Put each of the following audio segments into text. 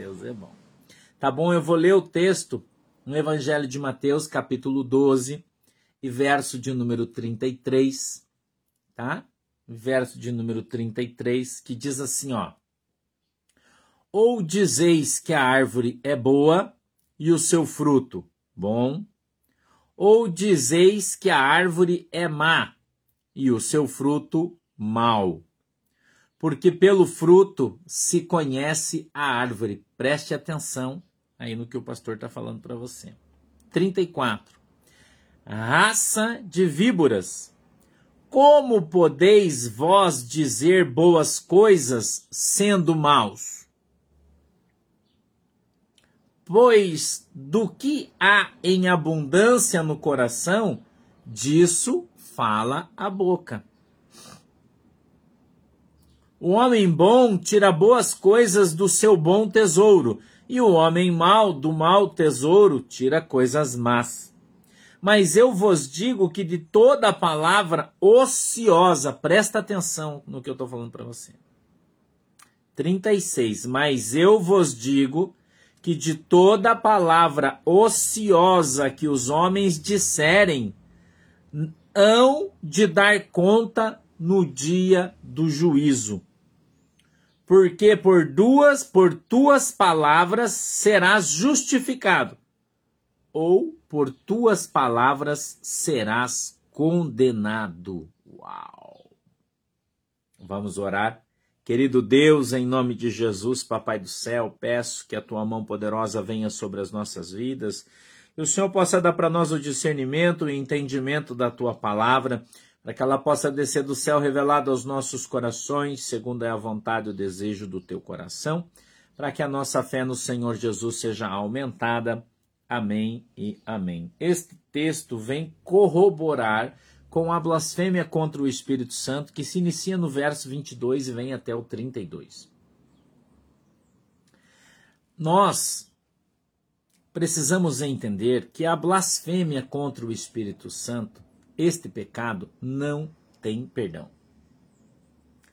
Deus é bom. Tá bom, eu vou ler o texto no Evangelho de Mateus, capítulo 12, e verso de número 33, tá? Verso de número 33, que diz assim, ó: Ou dizeis que a árvore é boa e o seu fruto bom, ou dizeis que a árvore é má e o seu fruto mau. Porque pelo fruto se conhece a árvore. Preste atenção aí no que o pastor está falando para você. 34. Raça de víboras. Como podeis vós dizer boas coisas sendo maus? Pois do que há em abundância no coração, disso fala a boca. O homem bom tira boas coisas do seu bom tesouro, e o homem mau do mau tesouro tira coisas más. Mas eu vos digo que de toda palavra ociosa, presta atenção no que eu estou falando para você. 36. Mas eu vos digo que de toda palavra ociosa que os homens disserem, hão de dar conta no dia do juízo. Porque por duas, por tuas palavras serás justificado, ou por tuas palavras serás condenado. Uau! Vamos orar. Querido Deus, em nome de Jesus, Papai do céu, peço que a tua mão poderosa venha sobre as nossas vidas, que o Senhor possa dar para nós o discernimento e entendimento da tua palavra, para que ela possa descer do céu revelado aos nossos corações, segundo é a vontade e o desejo do teu coração, para que a nossa fé no Senhor Jesus seja aumentada. Amém e amém. Este texto vem corroborar com a blasfêmia contra o Espírito Santo, que se inicia no verso 22 e vem até o 32. Nós precisamos entender que a blasfêmia contra o Espírito Santo, este pecado, não tem perdão.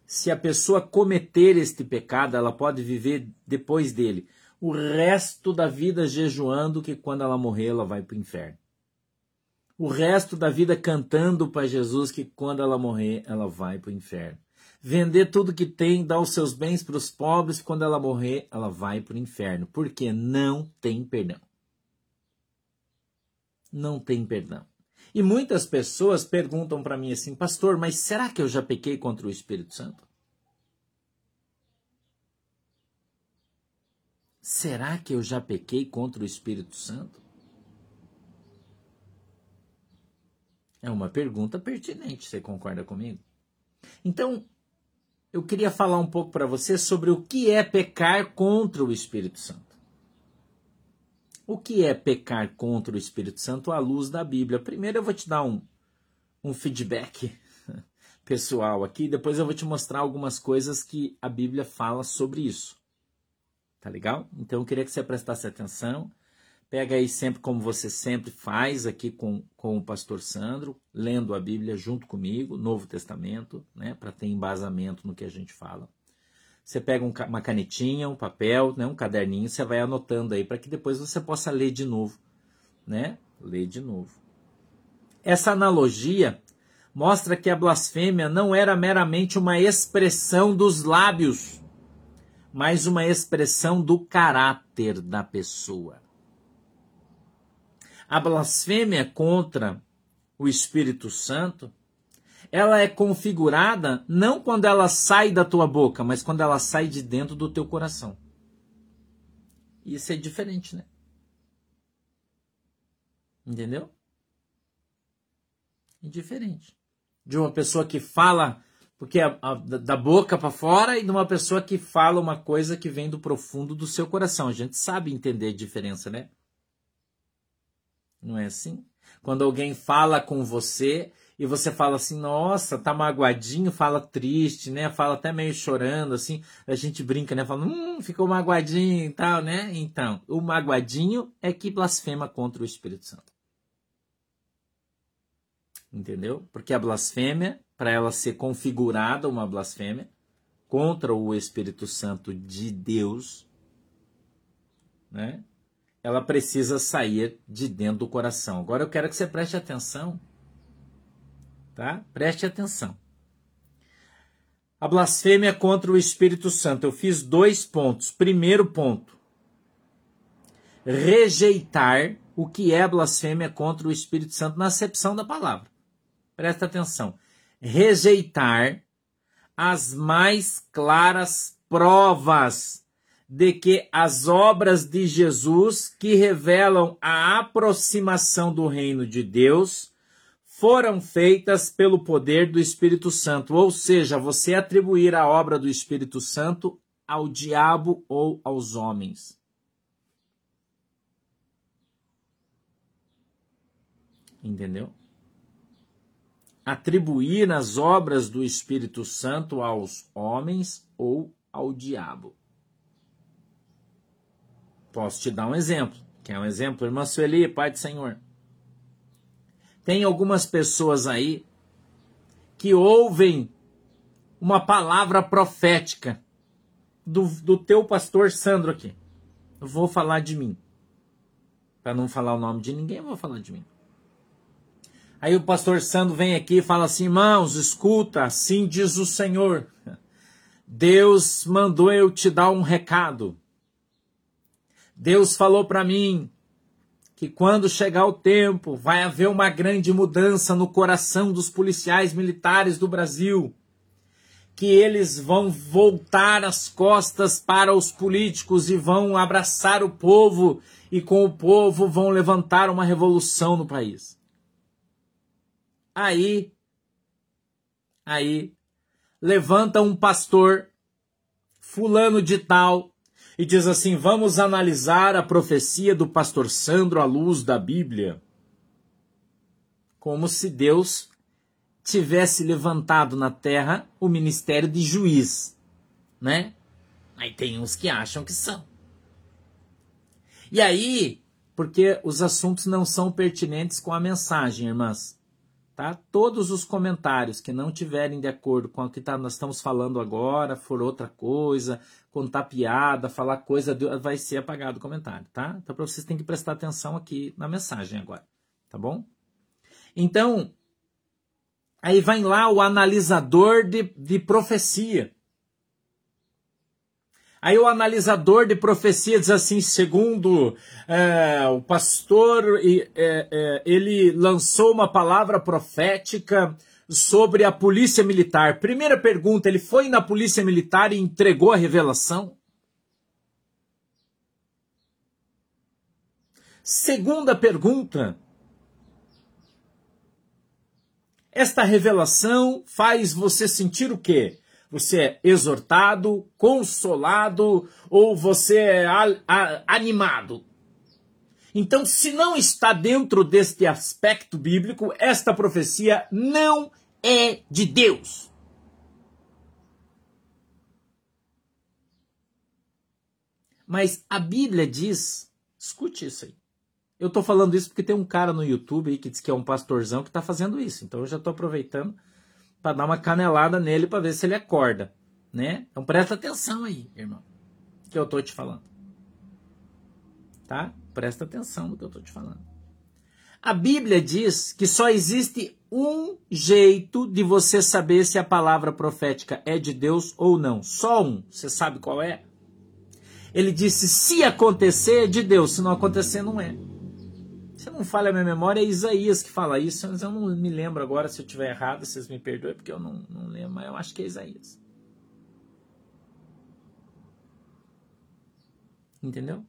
Se a pessoa cometer este pecado, ela pode viver depois dele o resto da vida jejuando, que quando ela morrer, ela vai para o inferno o resto da vida cantando para Jesus que quando ela morrer, ela vai para o inferno. Vender tudo que tem, dar os seus bens para os pobres, quando ela morrer, ela vai para o inferno. Porque não tem perdão. Não tem perdão. E muitas pessoas perguntam para mim assim, pastor, mas será que eu já pequei contra o Espírito Santo? Será que eu já pequei contra o Espírito Santo? É uma pergunta pertinente, você concorda comigo? Então, eu queria falar um pouco para você sobre o que é pecar contra o Espírito Santo. O que é pecar contra o Espírito Santo à luz da Bíblia? Primeiro eu vou te dar um, um feedback pessoal aqui, depois eu vou te mostrar algumas coisas que a Bíblia fala sobre isso. Tá legal? Então eu queria que você prestasse atenção Pega aí sempre como você sempre faz aqui com, com o pastor Sandro, lendo a Bíblia junto comigo, Novo Testamento, né, para ter embasamento no que a gente fala. Você pega um, uma canetinha, um papel, né, um caderninho, você vai anotando aí para que depois você possa ler de novo, né? Ler de novo. Essa analogia mostra que a blasfêmia não era meramente uma expressão dos lábios, mas uma expressão do caráter da pessoa. A blasfêmia contra o Espírito Santo, ela é configurada não quando ela sai da tua boca, mas quando ela sai de dentro do teu coração. Isso é diferente, né? Entendeu? É diferente. De uma pessoa que fala porque a, a, da boca para fora e de uma pessoa que fala uma coisa que vem do profundo do seu coração. A gente sabe entender a diferença, né? Não é assim? Quando alguém fala com você e você fala assim, nossa, tá magoadinho, fala triste, né? Fala até meio chorando, assim, a gente brinca, né? Fala, hum, ficou magoadinho e tal, né? Então, o magoadinho é que blasfema contra o Espírito Santo. Entendeu? Porque a blasfêmia, para ela ser configurada uma blasfêmia contra o Espírito Santo de Deus, né? Ela precisa sair de dentro do coração. Agora eu quero que você preste atenção, tá? Preste atenção. A blasfêmia contra o Espírito Santo. Eu fiz dois pontos. Primeiro ponto: rejeitar o que é blasfêmia contra o Espírito Santo na acepção da palavra. Presta atenção. Rejeitar as mais claras provas de que as obras de Jesus que revelam a aproximação do reino de Deus foram feitas pelo poder do Espírito Santo, ou seja, você atribuir a obra do Espírito Santo ao diabo ou aos homens. Entendeu? Atribuir as obras do Espírito Santo aos homens ou ao diabo. Posso te dar um exemplo. Quer um exemplo? Irmã Sueli, Pai do Senhor. Tem algumas pessoas aí que ouvem uma palavra profética do, do teu pastor Sandro aqui. Eu vou falar de mim. Para não falar o nome de ninguém, eu vou falar de mim. Aí o pastor Sandro vem aqui e fala assim: irmãos, escuta, assim diz o Senhor. Deus mandou eu te dar um recado. Deus falou para mim que quando chegar o tempo vai haver uma grande mudança no coração dos policiais militares do Brasil, que eles vão voltar as costas para os políticos e vão abraçar o povo e com o povo vão levantar uma revolução no país. Aí, aí, levanta um pastor, fulano de tal, e diz assim: vamos analisar a profecia do pastor Sandro à luz da Bíblia. Como se Deus tivesse levantado na terra o ministério de juiz, né? Aí tem uns que acham que são. E aí, porque os assuntos não são pertinentes com a mensagem, irmãs. Tá? Todos os comentários que não tiverem de acordo com o que tá, nós estamos falando agora, for outra coisa, contar piada, falar coisa, vai ser apagado o comentário, tá? Então, para vocês têm que prestar atenção aqui na mensagem agora, tá bom? Então, aí vai lá o analisador de, de profecia. Aí o analisador de profecia diz assim, segundo é, o pastor, é, é, ele lançou uma palavra profética sobre a polícia militar. Primeira pergunta, ele foi na polícia militar e entregou a revelação? Segunda pergunta, esta revelação faz você sentir o quê? Você é exortado, consolado ou você é animado? Então, se não está dentro deste aspecto bíblico, esta profecia não é de Deus. Mas a Bíblia diz, escute isso aí. Eu estou falando isso porque tem um cara no YouTube aí que diz que é um pastorzão que está fazendo isso. Então eu já estou aproveitando para dar uma canelada nele para ver se ele acorda, né? Então presta atenção aí, irmão, que eu tô te falando. Tá? Presta atenção no que eu tô te falando. A Bíblia diz que só existe um jeito de você saber se a palavra profética é de Deus ou não. Só um. Você sabe qual é? Ele disse: se acontecer, é de Deus. Se não acontecer, não é. Se não falha a minha memória, é Isaías que fala isso, mas eu não me lembro agora se eu estiver errado, vocês me perdoem, porque eu não, não lembro, mas eu acho que é Isaías. Entendeu?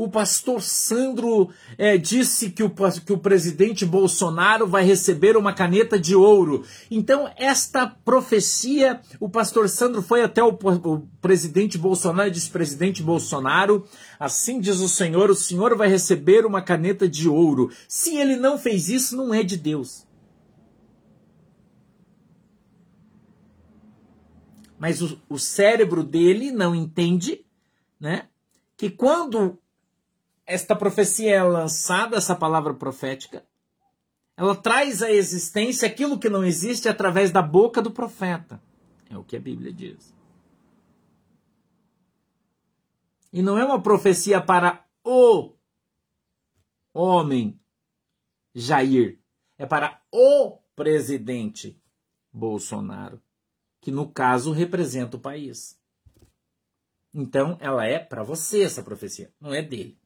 O pastor Sandro é, disse que o, que o presidente Bolsonaro vai receber uma caneta de ouro. Então, esta profecia, o pastor Sandro foi até o, o presidente Bolsonaro e disse: presidente Bolsonaro, assim diz o Senhor, o Senhor vai receber uma caneta de ouro. Se ele não fez isso, não é de Deus. Mas o, o cérebro dele não entende, né? Que quando esta profecia é lançada, essa palavra profética, ela traz à existência aquilo que não existe através da boca do profeta. É o que a Bíblia diz. E não é uma profecia para o homem Jair, é para o presidente Bolsonaro, que no caso representa o país. Então, ela é para você essa profecia, não é dele.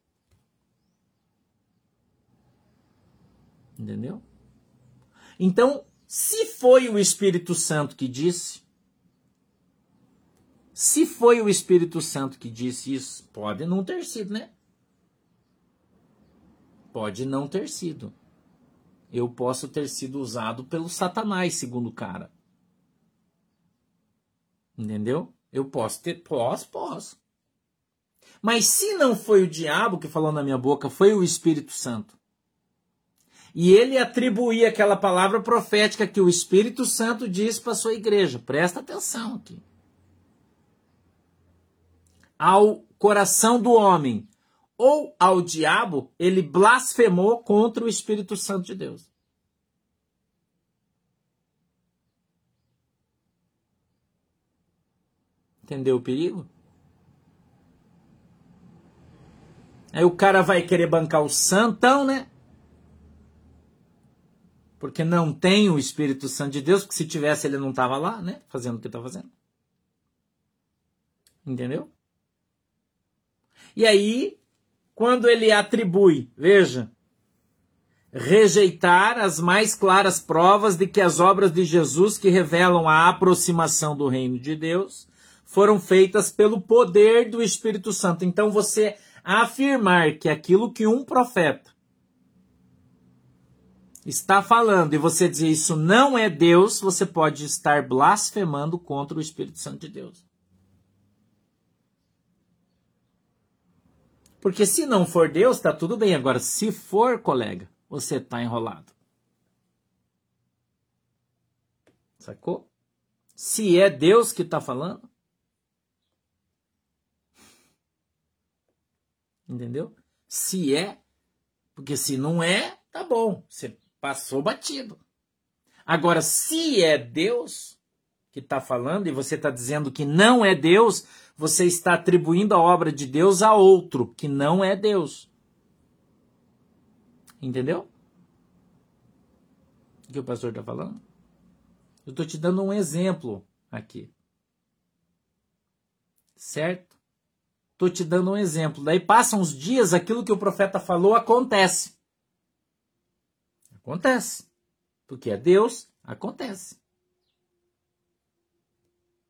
Entendeu? Então, se foi o Espírito Santo que disse, se foi o Espírito Santo que disse isso, pode não ter sido, né? Pode não ter sido. Eu posso ter sido usado pelo Satanás, segundo o cara. Entendeu? Eu posso ter. Posso, posso. Mas se não foi o diabo que falou na minha boca, foi o Espírito Santo. E ele atribuía aquela palavra profética que o Espírito Santo disse para a sua igreja. Presta atenção aqui. Ao coração do homem ou ao diabo, ele blasfemou contra o Espírito Santo de Deus. Entendeu o perigo? Aí o cara vai querer bancar o santão, né? Porque não tem o Espírito Santo de Deus, porque se tivesse ele não estava lá, né? Fazendo o que está fazendo. Entendeu? E aí, quando ele atribui, veja, rejeitar as mais claras provas de que as obras de Jesus que revelam a aproximação do reino de Deus foram feitas pelo poder do Espírito Santo. Então você afirmar que aquilo que um profeta está falando e você dizer isso não é Deus, você pode estar blasfemando contra o Espírito Santo de Deus. Porque se não for Deus, está tudo bem. Agora, se for, colega, você está enrolado. Sacou? Se é Deus que está falando, Entendeu? Se é, porque se não é, tá bom, você passou batido. Agora, se é Deus que está falando e você está dizendo que não é Deus, você está atribuindo a obra de Deus a outro que não é Deus. Entendeu? O que o pastor está falando? Eu estou te dando um exemplo aqui. Certo? Estou te dando um exemplo. Daí passam os dias, aquilo que o profeta falou acontece. Acontece. Porque é Deus, acontece.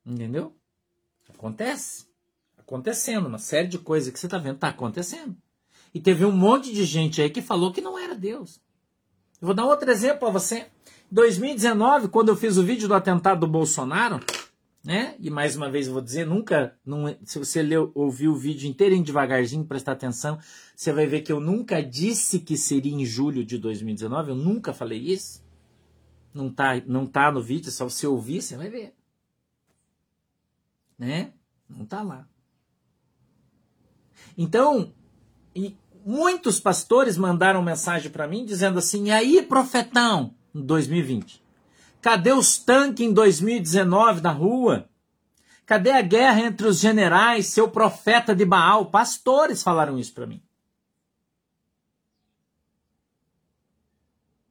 Entendeu? Acontece. Acontecendo. Uma série de coisas que você está vendo está acontecendo. E teve um monte de gente aí que falou que não era Deus. Eu vou dar outro exemplo para você. Em 2019, quando eu fiz o vídeo do atentado do Bolsonaro, né? E mais uma vez eu vou dizer, nunca, não, é, se você leu, ouviu o vídeo inteirinho devagarzinho, prestar atenção, você vai ver que eu nunca disse que seria em julho de 2019, eu nunca falei isso. Não tá, não tá no vídeo, só você ouvir, você vai ver. Né? Não tá lá. Então, e muitos pastores mandaram mensagem para mim dizendo assim: "E aí, profetão, em 2020? Cadê os tanques em 2019 na rua? Cadê a guerra entre os generais, seu profeta de Baal? Pastores falaram isso para mim.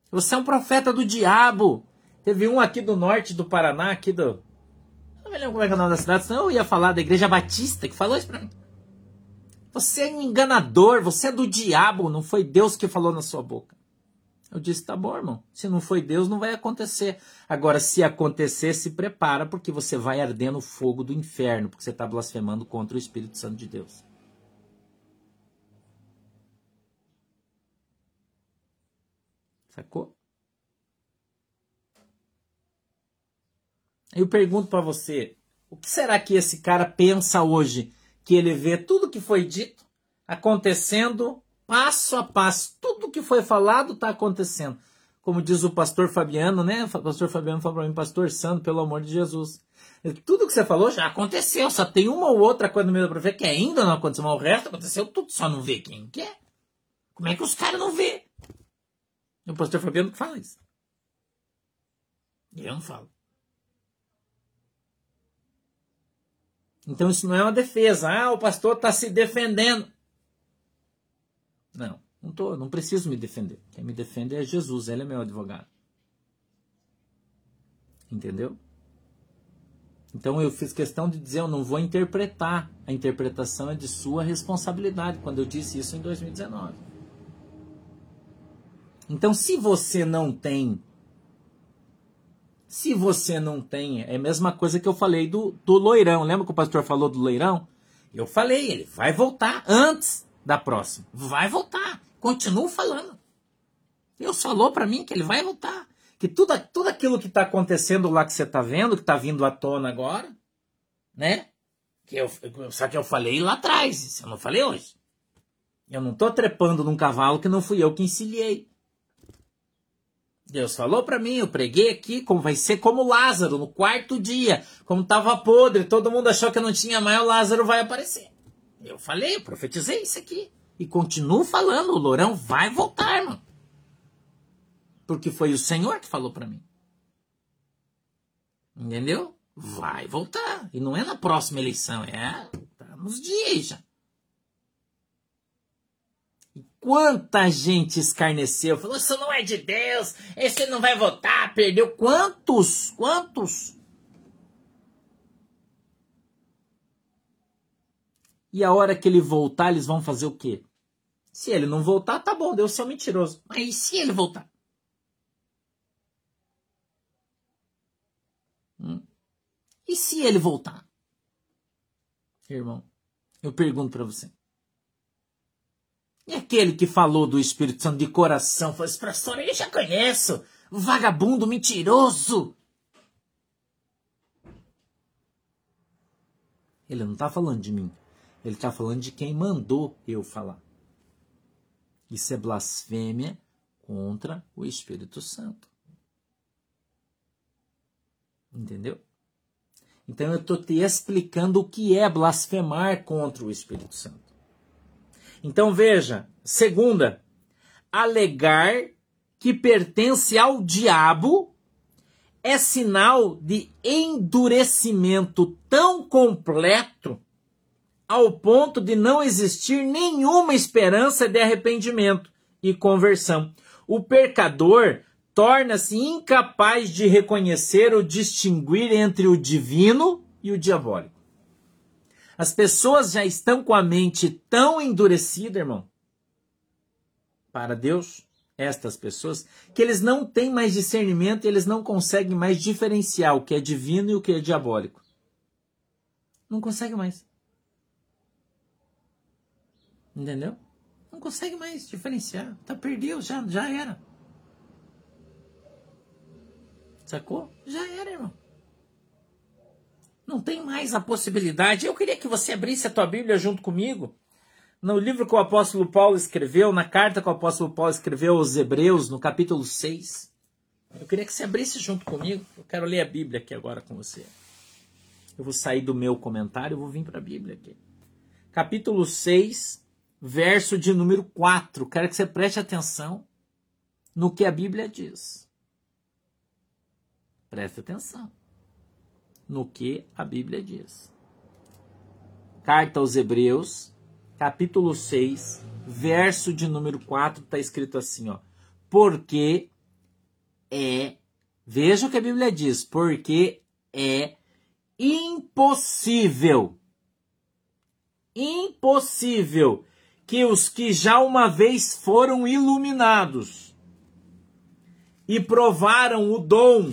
Você é um profeta do diabo. Teve um aqui do norte do Paraná, aqui do. Não me lembro como é, que é o nome da cidade, senão eu ia falar da Igreja Batista, que falou isso pra mim. Você é enganador, você é do diabo, não foi Deus que falou na sua boca. Eu disse: tá bom, irmão. Se não foi Deus, não vai acontecer. Agora, se acontecer, se prepara, porque você vai arder no fogo do inferno, porque você está blasfemando contra o Espírito Santo de Deus. Sacou? Eu pergunto para você: o que será que esse cara pensa hoje? Que ele vê tudo que foi dito acontecendo passo a passo. Tudo que foi falado está acontecendo. Como diz o pastor Fabiano, né? O pastor Fabiano falou para mim, pastor Santo, pelo amor de Jesus. Tudo que você falou já aconteceu, só tem uma ou outra coisa no meio do profeta que ainda não aconteceu, mas o resto aconteceu tudo, só não vê quem quer. Como é que os caras não vê? O pastor Fabiano que fala isso. Eu não falo. Então isso não é uma defesa. Ah, o pastor está se defendendo. Não, não tô, não preciso me defender. Quem me defende é Jesus, ele é meu advogado. Entendeu? Então eu fiz questão de dizer, eu não vou interpretar. A interpretação é de sua responsabilidade, quando eu disse isso em 2019. Então, se você não tem se você não tem, é a mesma coisa que eu falei do, do loirão. Lembra que o pastor falou do loirão? Eu falei, ele vai voltar antes da próxima. Vai voltar. Continuo falando. Deus falou para mim que ele vai voltar. Que tudo, tudo aquilo que está acontecendo lá que você está vendo, que está vindo à tona agora, né? Que eu, só que eu falei lá atrás, eu não falei hoje. Eu não estou trepando num cavalo que não fui eu que encilhei. Deus falou para mim, eu preguei aqui, como vai ser como Lázaro no quarto dia, como estava podre, todo mundo achou que não tinha mais, o Lázaro vai aparecer. Eu falei, eu profetizei isso aqui. E continuo falando, o Lourão vai voltar, irmão. Porque foi o Senhor que falou para mim. Entendeu? Vai voltar. E não é na próxima eleição, é tá nos dias já. Quanta gente escarneceu, falou: Isso não é de Deus, esse não vai votar, perdeu. Quantos? Quantos? E a hora que ele voltar, eles vão fazer o quê? Se ele não voltar, tá bom, Deus é um mentiroso. Mas e se ele voltar? Hum? E se ele voltar? Irmão, eu pergunto para você. E aquele que falou do Espírito Santo de coração, falou, esse pastor eu já conheço, vagabundo, mentiroso. Ele não está falando de mim, ele está falando de quem mandou eu falar. Isso é blasfêmia contra o Espírito Santo. Entendeu? Então eu estou te explicando o que é blasfemar contra o Espírito Santo. Então veja, segunda, alegar que pertence ao diabo é sinal de endurecimento tão completo ao ponto de não existir nenhuma esperança de arrependimento e conversão. O pecador torna-se incapaz de reconhecer ou distinguir entre o divino e o diabólico. As pessoas já estão com a mente tão endurecida, irmão, para Deus, estas pessoas, que eles não têm mais discernimento e eles não conseguem mais diferenciar o que é divino e o que é diabólico. Não consegue mais. Entendeu? Não consegue mais diferenciar. Tá perdeu, já, já era. Sacou? Já era, irmão. Não tem mais a possibilidade. Eu queria que você abrisse a tua Bíblia junto comigo. No livro que o apóstolo Paulo escreveu, na carta que o apóstolo Paulo escreveu aos Hebreus, no capítulo 6. Eu queria que você abrisse junto comigo. Eu quero ler a Bíblia aqui agora com você. Eu vou sair do meu comentário e vou vir para a Bíblia aqui. Capítulo 6, verso de número 4. Quero que você preste atenção no que a Bíblia diz. Preste atenção no que a Bíblia diz. Carta aos Hebreus, capítulo 6, verso de número 4, está escrito assim, ó. Porque é, veja o que a Bíblia diz, porque é impossível, impossível que os que já uma vez foram iluminados e provaram o dom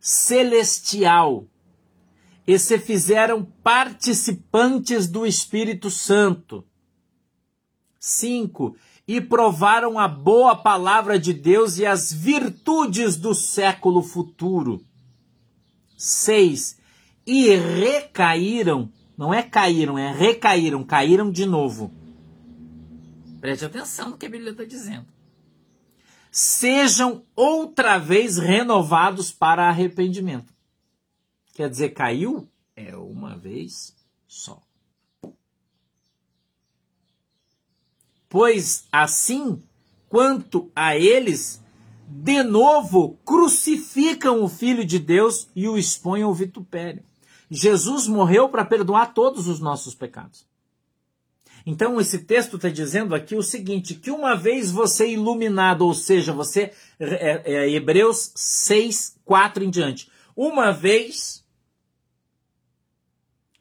celestial e se fizeram participantes do Espírito Santo. 5. E provaram a boa palavra de Deus e as virtudes do século futuro. 6. E recaíram, não é caíram, é recaíram, caíram de novo. Preste atenção no que a Bíblia está dizendo sejam outra vez renovados para arrependimento. Quer dizer, caiu? É uma vez só. Pois assim, quanto a eles, de novo crucificam o Filho de Deus e o expõem ao vitupério. Jesus morreu para perdoar todos os nossos pecados. Então, esse texto está dizendo aqui o seguinte: que uma vez você iluminado, ou seja, você, é, é, Hebreus 6, 4 em diante, uma vez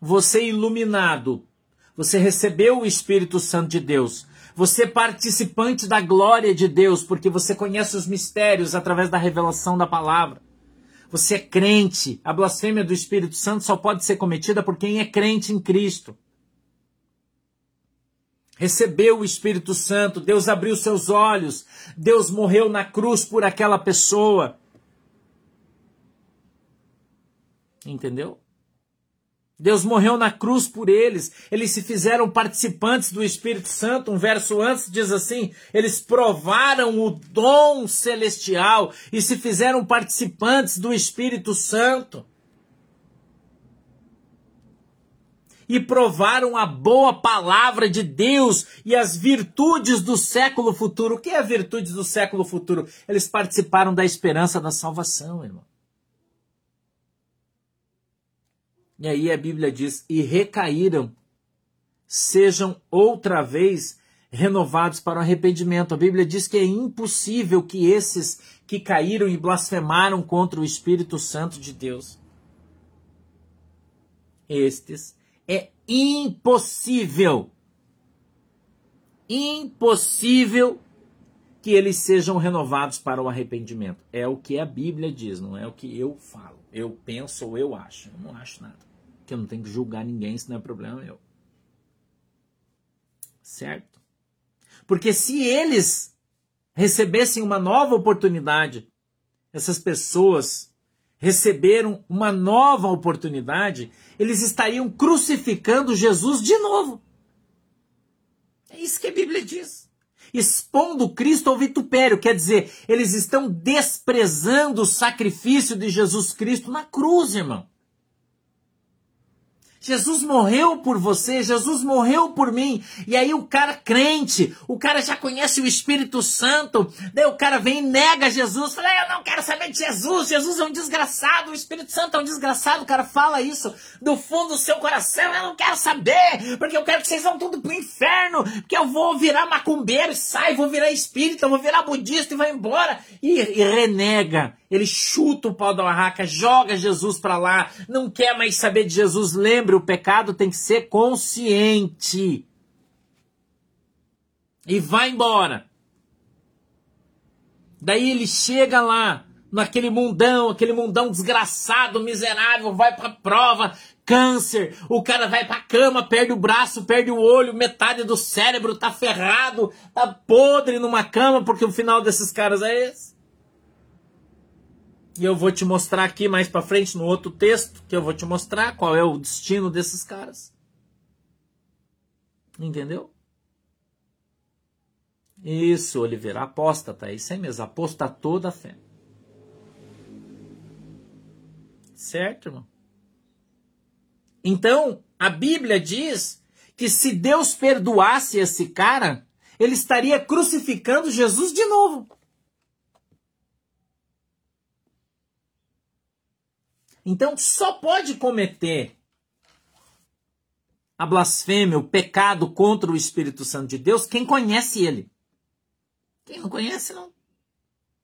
você iluminado, você recebeu o Espírito Santo de Deus, você é participante da glória de Deus, porque você conhece os mistérios através da revelação da palavra. Você é crente. A blasfêmia do Espírito Santo só pode ser cometida por quem é crente em Cristo. Recebeu o Espírito Santo, Deus abriu seus olhos, Deus morreu na cruz por aquela pessoa. Entendeu? Deus morreu na cruz por eles. Eles se fizeram participantes do Espírito Santo. Um verso antes diz assim: eles provaram o dom celestial e se fizeram participantes do Espírito Santo. E provaram a boa palavra de Deus e as virtudes do século futuro. O que é a virtude do século futuro? Eles participaram da esperança da salvação, irmão. E aí a Bíblia diz: e recaíram, sejam outra vez renovados para o arrependimento. A Bíblia diz que é impossível que esses que caíram e blasfemaram contra o Espírito Santo de Deus, estes, é impossível, impossível que eles sejam renovados para o arrependimento. É o que a Bíblia diz, não é o que eu falo. Eu penso ou eu acho. Eu não acho nada que eu não tenho que julgar ninguém, isso não é problema meu. Certo? Porque se eles recebessem uma nova oportunidade, essas pessoas receberam uma nova oportunidade, eles estariam crucificando Jesus de novo. É isso que a Bíblia diz. Expondo Cristo ao vitupério, quer dizer, eles estão desprezando o sacrifício de Jesus Cristo na cruz, irmão. Jesus morreu por você, Jesus morreu por mim. E aí o cara crente, o cara já conhece o Espírito Santo, daí o cara vem e nega Jesus, fala, eu não quero saber de Jesus, Jesus é um desgraçado, o Espírito Santo é um desgraçado, o cara fala isso do fundo do seu coração, eu não quero saber, porque eu quero que vocês vão tudo pro inferno, porque eu vou virar macumbeiro e sai, vou virar espírita, vou virar budista e vai embora. E, e renega ele chuta o pau da barraca, joga Jesus para lá, não quer mais saber de Jesus. Lembre, o pecado tem que ser consciente. E vai embora. Daí ele chega lá, naquele mundão, aquele mundão desgraçado, miserável, vai pra prova, câncer, o cara vai pra cama, perde o braço, perde o olho, metade do cérebro tá ferrado, tá podre numa cama, porque o final desses caras é esse. E eu vou te mostrar aqui mais para frente no outro texto que eu vou te mostrar qual é o destino desses caras. Entendeu? Isso, Oliveira, apóstata, isso aí mesmo, apostatou da fé. Certo, irmão? Então, a Bíblia diz que se Deus perdoasse esse cara, ele estaria crucificando Jesus de novo. Então só pode cometer a blasfêmia, o pecado contra o Espírito Santo de Deus quem conhece ele. Quem não conhece, não.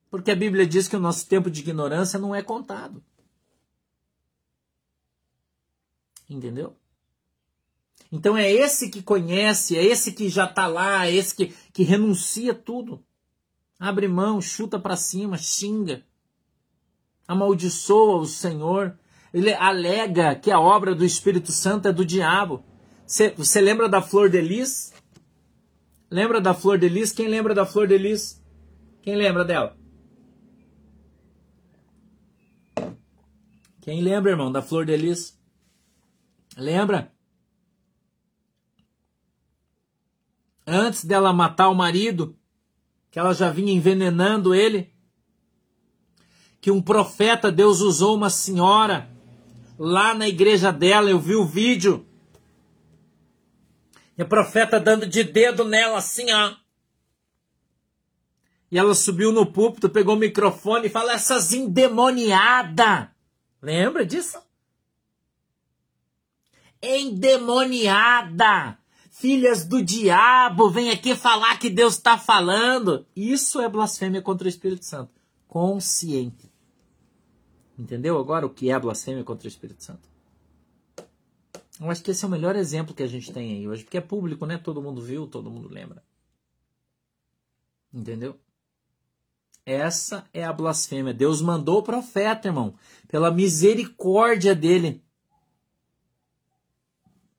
Porque a Bíblia diz que o nosso tempo de ignorância não é contado. Entendeu? Então é esse que conhece, é esse que já está lá, é esse que, que renuncia tudo. Abre mão, chuta para cima, xinga amaldiçoa o Senhor, ele alega que a obra do Espírito Santo é do diabo. Você lembra da flor de lis? Lembra da flor de lis? Quem lembra da flor de lis? Quem lembra dela? Quem lembra, irmão, da flor de lis? Lembra? Antes dela matar o marido, que ela já vinha envenenando ele, que um profeta, Deus usou uma senhora lá na igreja dela, eu vi o vídeo. E a profeta dando de dedo nela assim, ó. E ela subiu no púlpito, pegou o microfone e falou: essas endemoniadas. Lembra disso? endemoniada. Filhas do diabo, vem aqui falar que Deus está falando. Isso é blasfêmia contra o Espírito Santo. Consciente. Entendeu agora o que é blasfêmia contra o Espírito Santo? Eu acho que esse é o melhor exemplo que a gente tem aí hoje, porque é público, né? Todo mundo viu, todo mundo lembra. Entendeu? Essa é a blasfêmia. Deus mandou o profeta, irmão, pela misericórdia dele.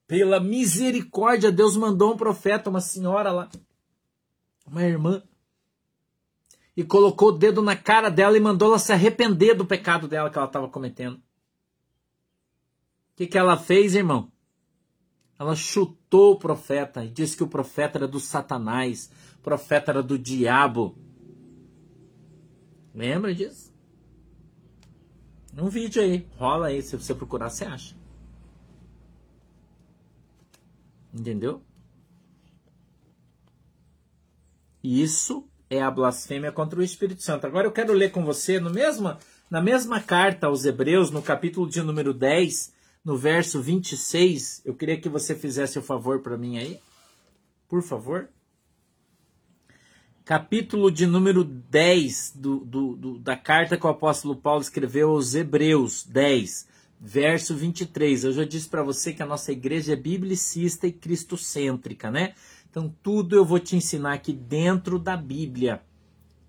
Pela misericórdia, Deus mandou um profeta, uma senhora lá, uma irmã, e colocou o dedo na cara dela e mandou ela se arrepender do pecado dela que ela estava cometendo. O que, que ela fez, irmão? Ela chutou o profeta e disse que o profeta era do Satanás, o profeta era do diabo. Lembra disso? Um vídeo aí, rola aí, se você procurar, você acha. Entendeu? Isso é a blasfêmia contra o Espírito Santo. Agora eu quero ler com você no mesma, na mesma carta aos Hebreus, no capítulo de número 10, no verso 26. Eu queria que você fizesse o favor para mim aí. Por favor capítulo de número 10 do, do, do, da carta que o apóstolo Paulo escreveu aos Hebreus 10, verso 23. Eu já disse para você que a nossa igreja é biblicista e cristocêntrica, né? Então, tudo eu vou te ensinar aqui dentro da Bíblia,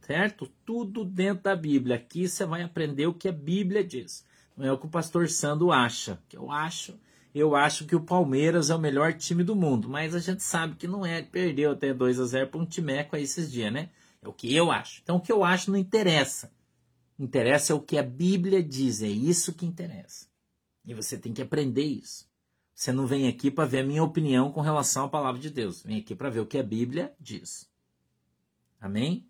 certo? Tudo dentro da Bíblia. Aqui você vai aprender o que a Bíblia diz. Não é o que o pastor Sando acha, que eu acho eu acho que o Palmeiras é o melhor time do mundo, mas a gente sabe que não é, perdeu até 2 a 0 para um timeco aí esses dias, né? É o que eu acho. Então o que eu acho não interessa. Interessa é o que a Bíblia diz, é isso que interessa. E você tem que aprender isso. Você não vem aqui para ver a minha opinião com relação à palavra de Deus. Vem aqui para ver o que a Bíblia diz. Amém?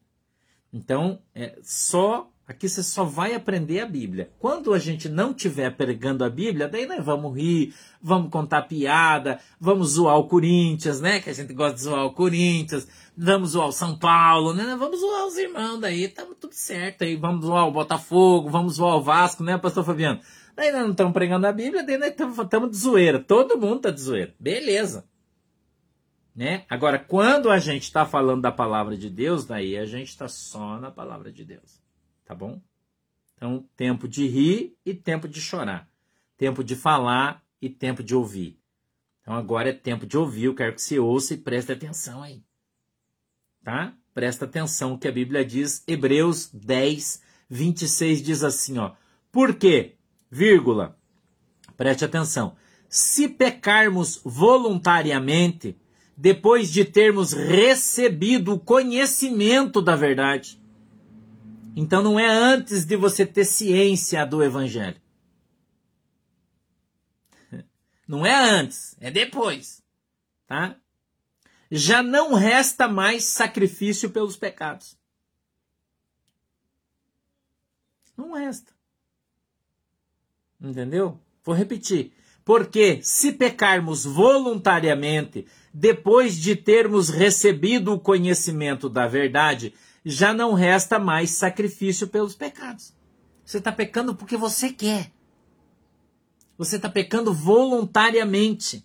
Então, é só Aqui você só vai aprender a Bíblia. Quando a gente não estiver pregando a Bíblia, daí nós vamos rir, vamos contar piada, vamos zoar o Corinthians, né? Que a gente gosta de zoar o Corinthians, vamos zoar o São Paulo, né? Vamos zoar os irmãos daí, tá tudo certo aí. Vamos zoar o Botafogo, vamos zoar o Vasco, né, pastor Fabiano? Nós não estamos pregando a Bíblia, nós estamos de zoeira. Todo mundo tá de zoeira. Beleza. Né? Agora, quando a gente está falando da palavra de Deus, daí a gente está só na palavra de Deus tá bom? Então, tempo de rir e tempo de chorar. Tempo de falar e tempo de ouvir. Então, agora é tempo de ouvir. Eu quero que você ouça e preste atenção aí. Tá? Presta atenção que a Bíblia diz, Hebreus 10, 26 diz assim, ó. Por quê? Vírgula. Preste atenção. Se pecarmos voluntariamente, depois de termos recebido o conhecimento da verdade, então não é antes de você ter ciência do evangelho. Não é antes, é depois, tá? Já não resta mais sacrifício pelos pecados. Não resta. Entendeu? Vou repetir. Porque se pecarmos voluntariamente, depois de termos recebido o conhecimento da verdade, já não resta mais sacrifício pelos pecados. Você está pecando porque você quer. Você está pecando voluntariamente.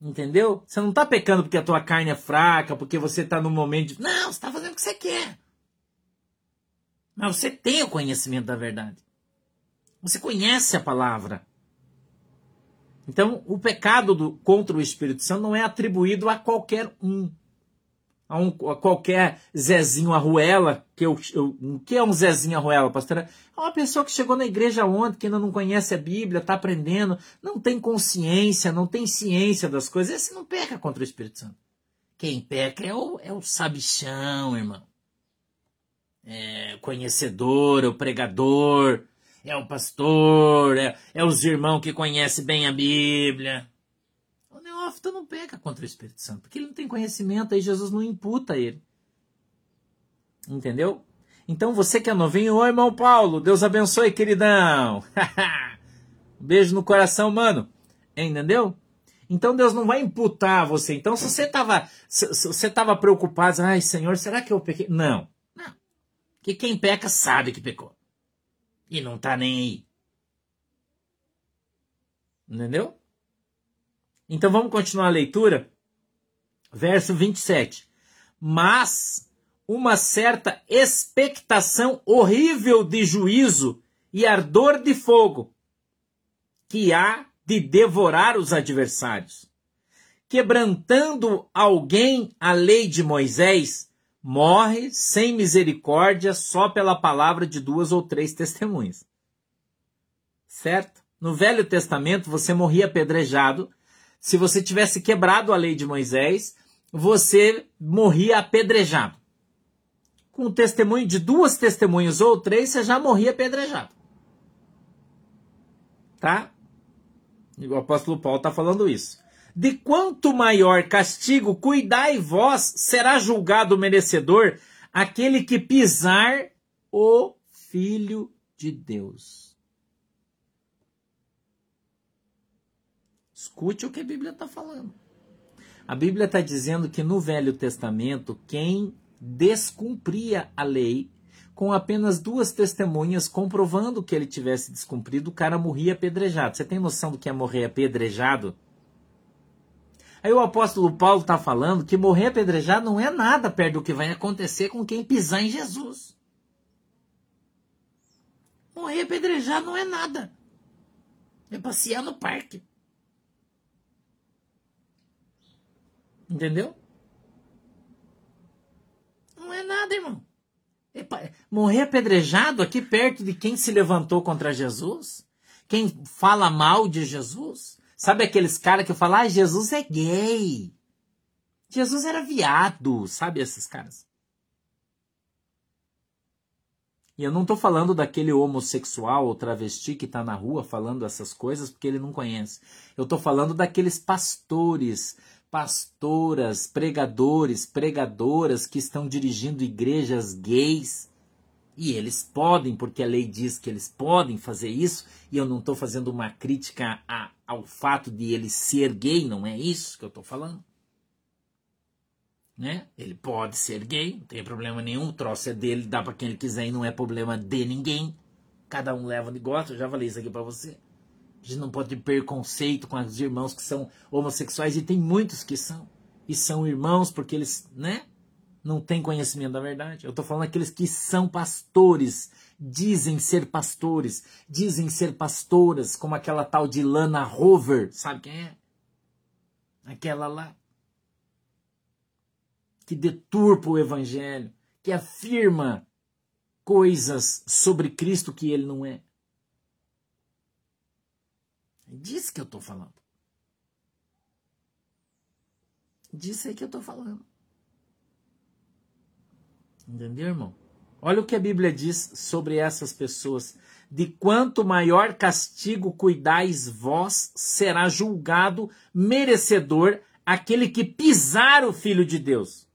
Entendeu? Você não está pecando porque a tua carne é fraca, porque você está no momento de. Não, você está fazendo o que você quer. Mas você tem o conhecimento da verdade. Você conhece a palavra. Então, o pecado do, contra o Espírito Santo não é atribuído a qualquer um a, um, a qualquer Zezinho Arruela, que, eu, eu, o que é um Zezinho Arruela, pastora? É uma pessoa que chegou na igreja ontem, que ainda não conhece a Bíblia, está aprendendo, não tem consciência, não tem ciência das coisas. Esse não peca contra o Espírito Santo. Quem peca é o, é o sabichão, irmão. É o conhecedor, é o pregador, é o pastor, é, é os irmãos que conhecem bem a Bíblia neófito não peca contra o Espírito Santo, porque ele não tem conhecimento, aí Jesus não imputa ele. Entendeu? Então você que é novinho, oi irmão Paulo, Deus abençoe, queridão. um beijo no coração, mano. Entendeu? Então Deus não vai imputar você. Então se você estava se, se você tava preocupado, ai Senhor, será que eu pequei? Não. Que quem peca sabe que pecou. E não tá nem aí. Entendeu? Então vamos continuar a leitura. Verso 27. Mas uma certa expectação horrível de juízo e ardor de fogo que há de devorar os adversários. Quebrantando alguém a lei de Moisés, morre sem misericórdia só pela palavra de duas ou três testemunhas. Certo? No Velho Testamento você morria apedrejado. Se você tivesse quebrado a lei de Moisés, você morria apedrejado. Com o testemunho de duas testemunhas ou três, você já morria apedrejado. Tá? O apóstolo Paulo está falando isso. De quanto maior castigo, cuidai vós, será julgado merecedor aquele que pisar o Filho de Deus. Escute o que a Bíblia está falando. A Bíblia está dizendo que no Velho Testamento, quem descumpria a lei, com apenas duas testemunhas comprovando que ele tivesse descumprido, o cara morria apedrejado. Você tem noção do que é morrer apedrejado? Aí o apóstolo Paulo está falando que morrer apedrejado não é nada perto do que vai acontecer com quem pisar em Jesus. Morrer apedrejado não é nada. É passear no parque. Entendeu? Não é nada, irmão. Morrer apedrejado aqui perto de quem se levantou contra Jesus? Quem fala mal de Jesus? Sabe aqueles caras que falam, ah, Jesus é gay. Jesus era viado, sabe esses caras? E eu não estou falando daquele homossexual ou travesti que está na rua falando essas coisas porque ele não conhece. Eu estou falando daqueles pastores pastoras, pregadores, pregadoras que estão dirigindo igrejas gays. E eles podem, porque a lei diz que eles podem fazer isso, e eu não estou fazendo uma crítica a, ao fato de ele ser gay, não é isso que eu estou falando. Né? Ele pode ser gay, não tem problema nenhum, o troço é dele, dá para quem ele quiser e não é problema de ninguém. Cada um leva onde gosta, eu já falei isso aqui para você. A gente não pode ter preconceito com os irmãos que são homossexuais, e tem muitos que são. E são irmãos porque eles, né? Não têm conhecimento da verdade. Eu estou falando aqueles que são pastores, dizem ser pastores, dizem ser pastoras, como aquela tal de Lana Rover, sabe quem é? Aquela lá. Que deturpa o evangelho, que afirma coisas sobre Cristo que ele não é. É disso que eu estou falando. Disso aí que eu estou falando. Entendeu, irmão? Olha o que a Bíblia diz sobre essas pessoas. De quanto maior castigo cuidais vós, será julgado merecedor aquele que pisar o Filho de Deus.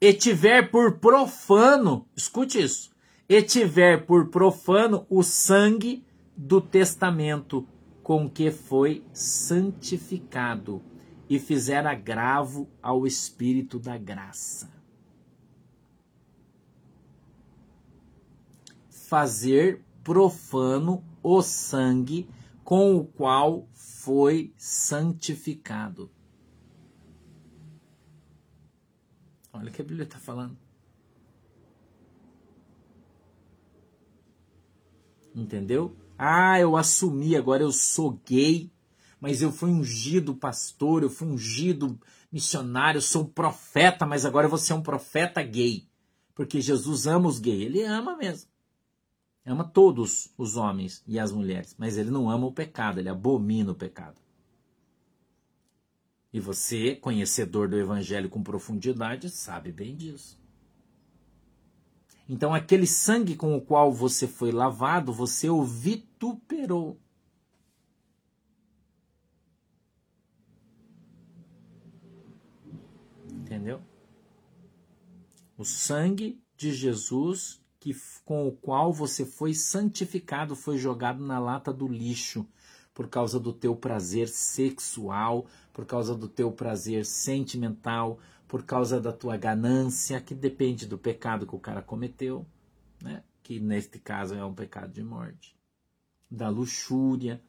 E tiver por profano, escute isso, e tiver por profano o sangue do testamento com que foi santificado e fizer agravo ao Espírito da graça. Fazer profano o sangue com o qual foi santificado. Olha o que a Bíblia está falando. Entendeu? Ah, eu assumi, agora eu sou gay, mas eu fui ungido pastor, eu fui ungido missionário, eu sou profeta, mas agora eu vou ser um profeta gay. Porque Jesus ama os gays, ele ama mesmo. Ama todos os homens e as mulheres, mas ele não ama o pecado, ele abomina o pecado. E você, conhecedor do evangelho com profundidade, sabe bem disso. Então, aquele sangue com o qual você foi lavado, você o vituperou. Entendeu? O sangue de Jesus que, com o qual você foi santificado, foi jogado na lata do lixo por causa do teu prazer sexual, por causa do teu prazer sentimental, por causa da tua ganância, que depende do pecado que o cara cometeu, né? que neste caso é um pecado de morte, da luxúria.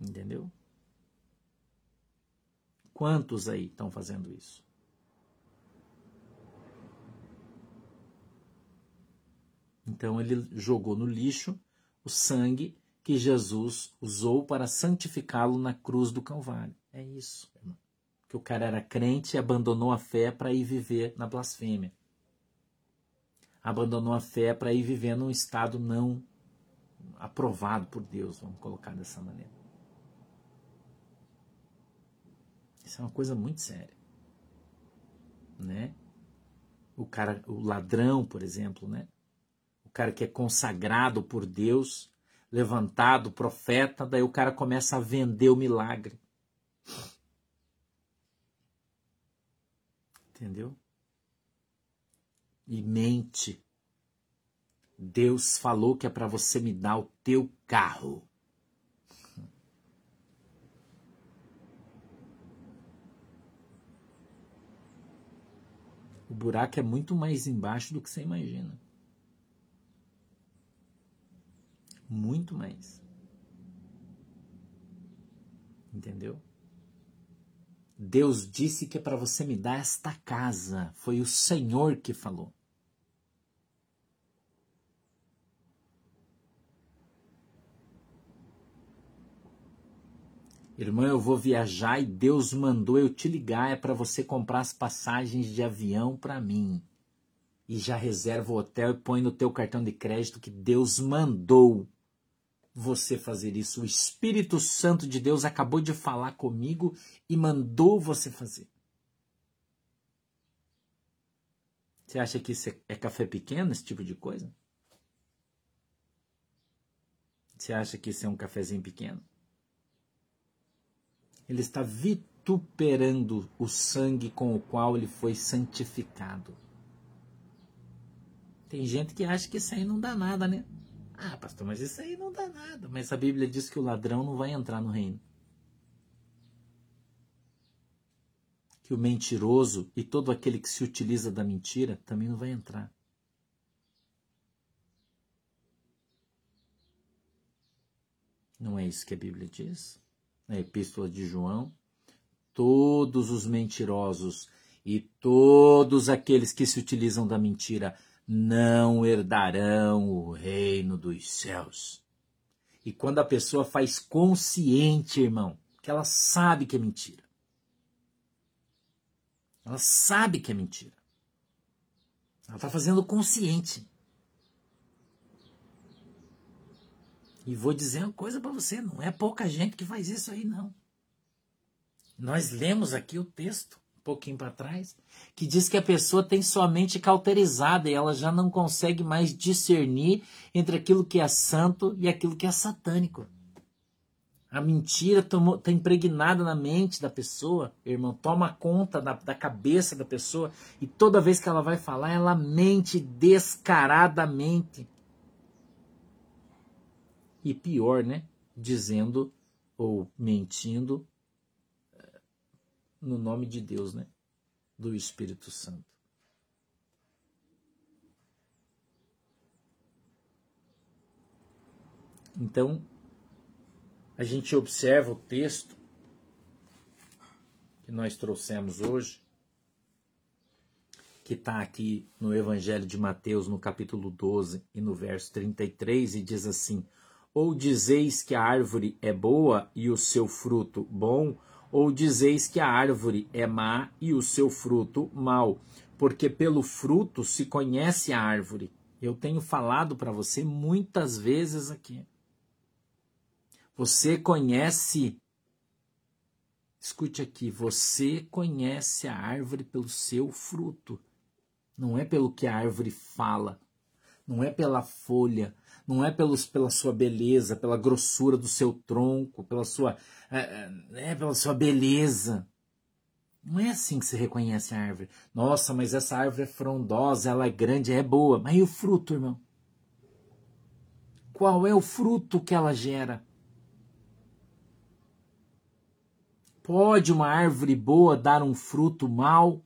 Entendeu? Quantos aí estão fazendo isso? Então ele jogou no lixo o sangue que Jesus usou para santificá-lo na cruz do Calvário. É isso. Que o cara era crente e abandonou a fé para ir viver na blasfêmia. Abandonou a fé para ir viver num estado não aprovado por Deus, vamos colocar dessa maneira. Isso é uma coisa muito séria. Né? O cara, o ladrão, por exemplo, né? O cara que é consagrado por Deus, levantado, profeta, daí o cara começa a vender o milagre. Entendeu? E mente. Deus falou que é para você me dar o teu carro. O buraco é muito mais embaixo do que você imagina. Muito mais. Entendeu? Deus disse que é para você me dar esta casa. Foi o Senhor que falou. Irmã, eu vou viajar e Deus mandou eu te ligar. É para você comprar as passagens de avião para mim. E já reserva o hotel e põe no teu cartão de crédito que Deus mandou você fazer isso. O Espírito Santo de Deus acabou de falar comigo e mandou você fazer. Você acha que isso é café pequeno, esse tipo de coisa? Você acha que isso é um cafezinho pequeno? Ele está vituperando o sangue com o qual ele foi santificado. Tem gente que acha que isso aí não dá nada, né? Ah, pastor, mas isso aí não dá nada. Mas a Bíblia diz que o ladrão não vai entrar no reino. Que o mentiroso e todo aquele que se utiliza da mentira também não vai entrar. Não é isso que a Bíblia diz? na Epístola de João, todos os mentirosos e todos aqueles que se utilizam da mentira não herdarão o reino dos céus. E quando a pessoa faz consciente, irmão, que ela sabe que é mentira. Ela sabe que é mentira. Ela está fazendo consciente. E vou dizer uma coisa para você: não é pouca gente que faz isso aí, não. Nós lemos aqui o texto, pouquinho para trás, que diz que a pessoa tem sua mente cauterizada e ela já não consegue mais discernir entre aquilo que é santo e aquilo que é satânico. A mentira está impregnada na mente da pessoa, irmão, toma conta da, da cabeça da pessoa e toda vez que ela vai falar, ela mente descaradamente e pior, né? Dizendo ou mentindo no nome de Deus, né? Do Espírito Santo. Então, a gente observa o texto que nós trouxemos hoje, que está aqui no Evangelho de Mateus, no capítulo 12 e no verso 33, e diz assim: ou dizeis que a árvore é boa e o seu fruto bom, ou dizeis que a árvore é má e o seu fruto mau, porque pelo fruto se conhece a árvore. Eu tenho falado para você muitas vezes aqui. Você conhece, escute aqui, você conhece a árvore pelo seu fruto, não é pelo que a árvore fala, não é pela folha, não é pelos, pela sua beleza, pela grossura do seu tronco, pela sua, é, é, pela sua beleza. Não é assim que se reconhece a árvore. Nossa, mas essa árvore é frondosa, ela é grande, é boa. Mas e o fruto, irmão? Qual é o fruto que ela gera? Pode uma árvore boa dar um fruto mau?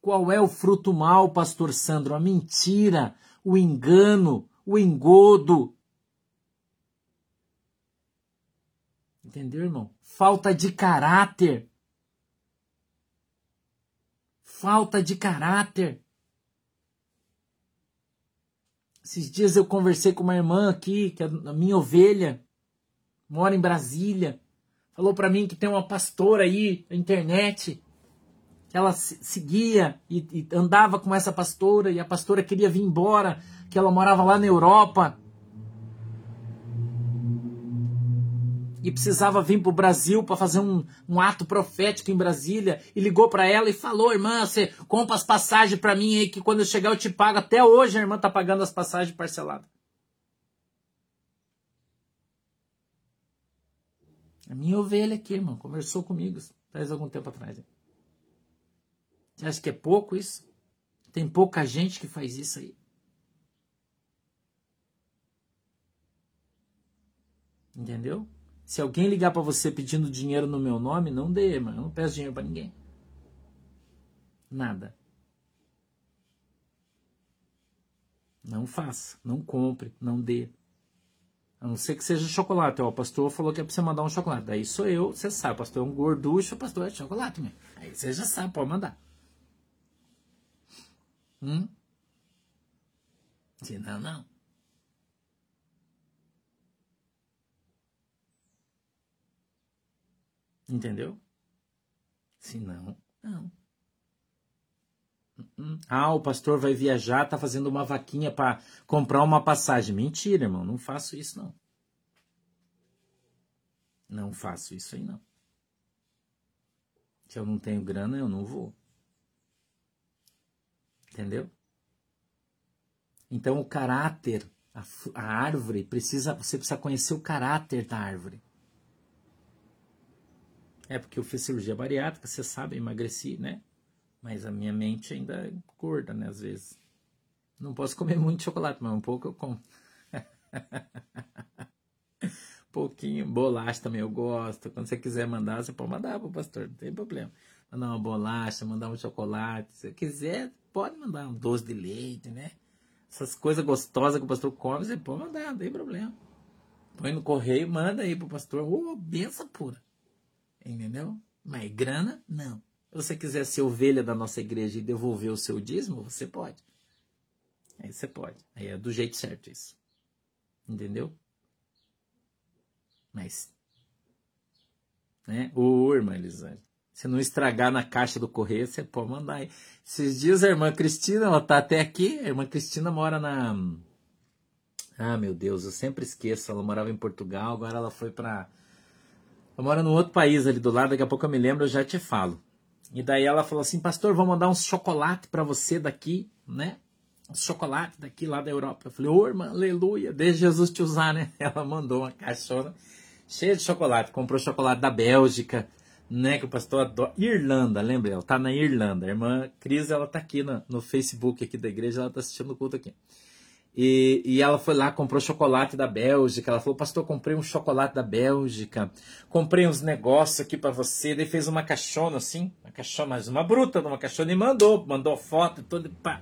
Qual é o fruto mau, pastor Sandro? A mentira, o engano, o engodo. Entendeu, irmão? Falta de caráter. Falta de caráter. Esses dias eu conversei com uma irmã aqui, que é a minha ovelha, mora em Brasília. Falou para mim que tem uma pastora aí na internet. Ela seguia e, e andava com essa pastora e a pastora queria vir embora, que ela morava lá na Europa. e precisava vir para o Brasil para fazer um, um, ato profético em Brasília e ligou para ela e falou: irmã, você compra as passagens para mim aí que quando eu chegar eu te pago. Até hoje a irmã está pagando as passagens parceladas. A minha ovelha aqui, irmão, conversou comigo faz algum tempo atrás. Você acha que é pouco isso? Tem pouca gente que faz isso aí. Entendeu? Se alguém ligar para você pedindo dinheiro no meu nome, não dê, mano. Eu não peço dinheiro para ninguém. Nada. Não faça, não compre, não dê. A não ser que seja chocolate. O pastor falou que é pra você mandar um chocolate. Daí sou eu, você sabe. O pastor é um gorducho, o pastor é chocolate mesmo. Aí você já sabe, pode mandar. Hum? Se não, não. Entendeu? Se não, não. Hum. Ah, o pastor vai viajar, tá fazendo uma vaquinha para comprar uma passagem. Mentira, irmão, não faço isso não. Não faço isso aí não. Se eu não tenho grana, eu não vou. Entendeu? Então o caráter, a, a árvore precisa, você precisa conhecer o caráter da árvore. É porque eu fiz cirurgia bariátrica, você sabe, emagreci, né? Mas a minha mente ainda é gorda, né? Às vezes. Não posso comer muito chocolate, mas um pouco eu como. Pouquinho. Bolacha também eu gosto. Quando você quiser mandar, você pode mandar pro pastor, não tem problema. Mandar uma bolacha, mandar um chocolate. Se você quiser, pode mandar um doce de leite, né? Essas coisas gostosas que o pastor come, você pode mandar, não tem problema. Põe no correio, manda aí pro pastor. Ô, oh, benção pura. Entendeu? Mas grana, não. Se você quiser ser ovelha da nossa igreja e devolver o seu dízimo, você pode. Aí você pode. Aí é do jeito certo isso. Entendeu? Mas. Né? Ô, irmã Elisane. Se não estragar na caixa do correio, você pode mandar aí. Esses dias a irmã Cristina, ela tá até aqui. A irmã Cristina mora na. Ah, meu Deus, eu sempre esqueço. Ela morava em Portugal, agora ela foi para eu moro num outro país ali do lado, daqui a pouco eu me lembro, eu já te falo. E daí ela falou assim, pastor, vou mandar uns chocolate para você daqui, né? Uns chocolate daqui lá da Europa. Eu falei, ô irmã, aleluia, deixa Jesus te usar, né? Ela mandou uma caixona cheia de chocolate. Comprou chocolate da Bélgica, né? Que o pastor adora. Irlanda, lembra? Ela tá na Irlanda. A irmã Cris, ela tá aqui no, no Facebook aqui da igreja, ela tá assistindo o culto aqui. E, e ela foi lá, comprou chocolate da Bélgica. Ela falou, pastor, comprei um chocolate da Bélgica. Comprei uns negócios aqui para você. Daí fez uma caixona assim, uma caixona, mas uma bruta uma caixona e mandou. Mandou foto e tudo. Pá.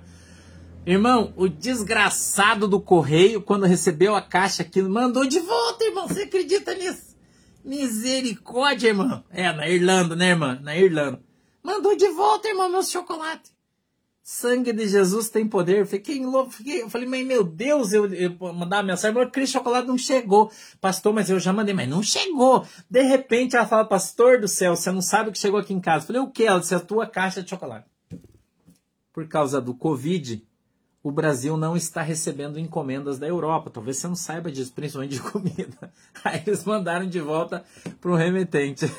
Irmão, o desgraçado do correio, quando recebeu a caixa aqui, mandou de volta, irmão. Você acredita nisso? Misericórdia, irmão. É, na Irlanda, né, irmã? Na Irlanda. Mandou de volta, irmão, meu chocolate sangue de Jesus tem poder. Fiquei louco, fiquei, eu falei, mas meu Deus, eu, eu mandava mensagem, mas aquele chocolate não chegou. Pastor, mas eu já mandei, mas não chegou. De repente ela fala, pastor do céu, você não sabe o que chegou aqui em casa. Eu falei, o que? Ela disse, a tua caixa de chocolate. Por causa do Covid, o Brasil não está recebendo encomendas da Europa. Talvez você não saiba disso, principalmente de comida. Aí eles mandaram de volta para o remetente.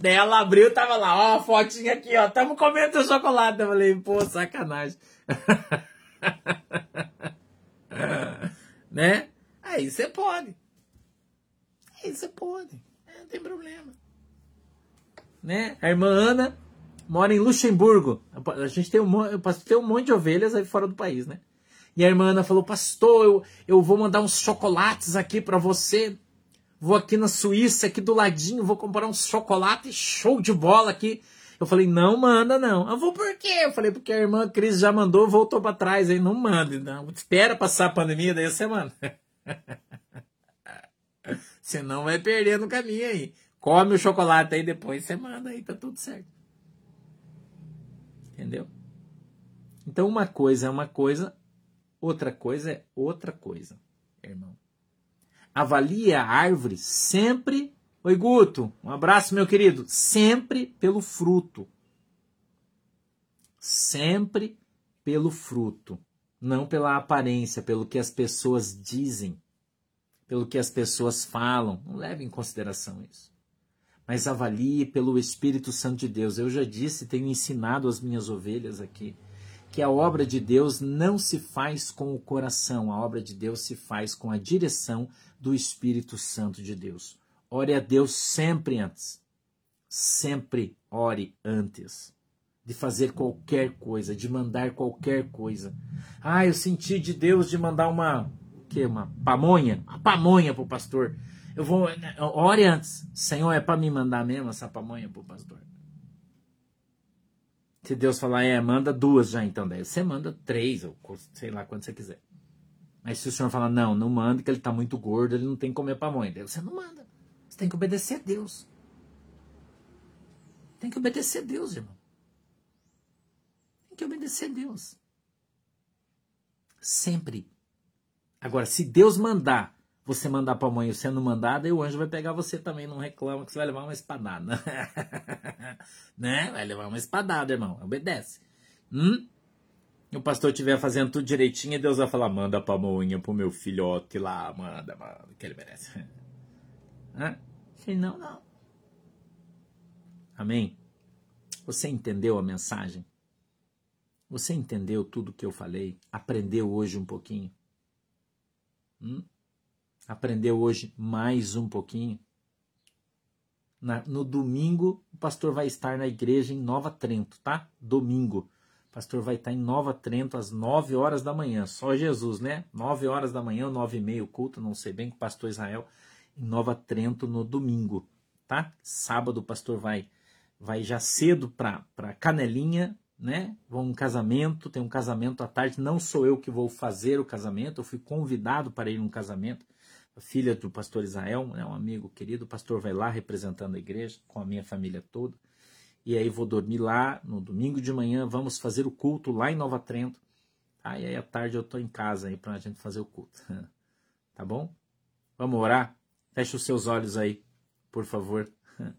Daí ela abriu, tava lá, ó, a fotinha aqui, ó, tamo comendo chocolate. Eu falei, pô, sacanagem. né? Aí você pode. Aí você pode. É, não tem problema. Né? A irmã Ana mora em Luxemburgo. A gente tem um, tem um monte de ovelhas aí fora do país, né? E a irmã Ana falou, pastor, eu, eu vou mandar uns chocolates aqui para você vou aqui na Suíça, aqui do ladinho, vou comprar um chocolate show de bola aqui. Eu falei, não manda não. Eu vou por quê? Eu falei, porque a irmã Cris já mandou, voltou para trás, aí não manda, não. Espera passar a pandemia, daí você manda. Senão vai perder no caminho aí. Come o chocolate aí depois você manda aí, tá tudo certo. Entendeu? Então uma coisa é uma coisa, outra coisa é outra coisa, irmão. Avalie a árvore sempre. Oi, Guto, um abraço, meu querido. Sempre pelo fruto. Sempre pelo fruto. Não pela aparência, pelo que as pessoas dizem, pelo que as pessoas falam. Não leve em consideração isso mas avalie pelo Espírito Santo de Deus. Eu já disse, tenho ensinado as minhas ovelhas aqui, que a obra de Deus não se faz com o coração, a obra de Deus se faz com a direção do Espírito Santo de Deus. Ore a Deus sempre antes. Sempre ore antes de fazer qualquer coisa, de mandar qualquer coisa. Ah, eu senti de Deus de mandar uma, que uma pamonha, uma pamonha pro pastor. Eu vou. Ore antes. Senhor, é para me mandar mesmo essa pamonha pro pastor. Se Deus falar, é, manda duas já então. Daí você manda três, ou sei lá quando você quiser. Mas se o senhor falar, não, não manda, que ele está muito gordo, ele não tem que comer pamonha. Daí você não manda. Você tem que obedecer a Deus. Tem que obedecer a Deus, irmão. Tem que obedecer a Deus. Sempre. Agora, se Deus mandar você mandar para a mãe sendo mandada, e o anjo vai pegar você também, não reclama que você vai levar uma espadada. né? Vai levar uma espadada, irmão. Obedece. Hum? E o pastor estiver fazendo tudo direitinho, Deus vai falar: manda a pamonha pro meu filhote lá, manda, manda, que ele merece. Hã? Se não, não. Amém? Você entendeu a mensagem? Você entendeu tudo que eu falei? Aprendeu hoje um pouquinho? Hum? aprendeu hoje mais um pouquinho. Na, no domingo, o pastor vai estar na igreja em Nova Trento, tá? Domingo. O pastor vai estar em Nova Trento às 9 horas da manhã. Só Jesus, né? 9 horas da manhã, 9 e meia, culto, não sei bem, com o pastor Israel em Nova Trento no domingo, tá? Sábado o pastor vai vai já cedo para Canelinha, né? Um casamento, tem um casamento à tarde. Não sou eu que vou fazer o casamento, eu fui convidado para ir num casamento filha do pastor Israel, né, um amigo querido, o pastor vai lá representando a igreja com a minha família toda. E aí vou dormir lá no domingo de manhã, vamos fazer o culto lá em Nova Trento. E aí à tarde eu estou em casa aí para a gente fazer o culto. tá bom? Vamos orar? Feche os seus olhos aí, por favor.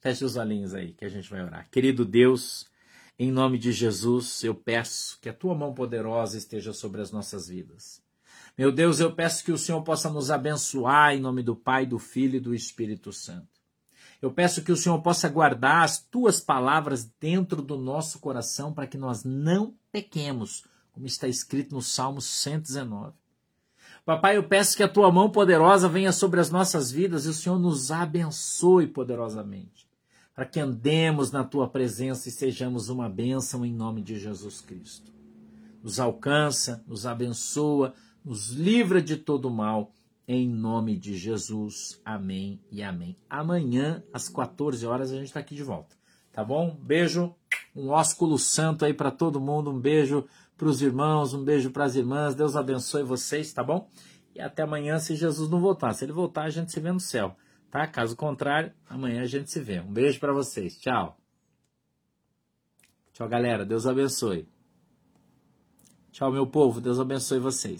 Feche os olhinhos aí que a gente vai orar. Querido Deus, em nome de Jesus, eu peço que a tua mão poderosa esteja sobre as nossas vidas. Meu Deus, eu peço que o Senhor possa nos abençoar em nome do Pai, do Filho e do Espírito Santo. Eu peço que o Senhor possa guardar as tuas palavras dentro do nosso coração para que nós não pequemos, como está escrito no Salmo 119. Papai, eu peço que a tua mão poderosa venha sobre as nossas vidas e o Senhor nos abençoe poderosamente, para que andemos na tua presença e sejamos uma bênção em nome de Jesus Cristo. Nos alcança, nos abençoa, nos livra de todo mal, em nome de Jesus. Amém e amém. Amanhã, às 14 horas, a gente está aqui de volta. Tá bom? Beijo, um ósculo santo aí para todo mundo, um beijo para os irmãos, um beijo para as irmãs. Deus abençoe vocês, tá bom? E até amanhã, se Jesus não voltar. Se ele voltar, a gente se vê no céu, tá? Caso contrário, amanhã a gente se vê. Um beijo para vocês. Tchau. Tchau, galera. Deus abençoe. Tchau, meu povo. Deus abençoe vocês.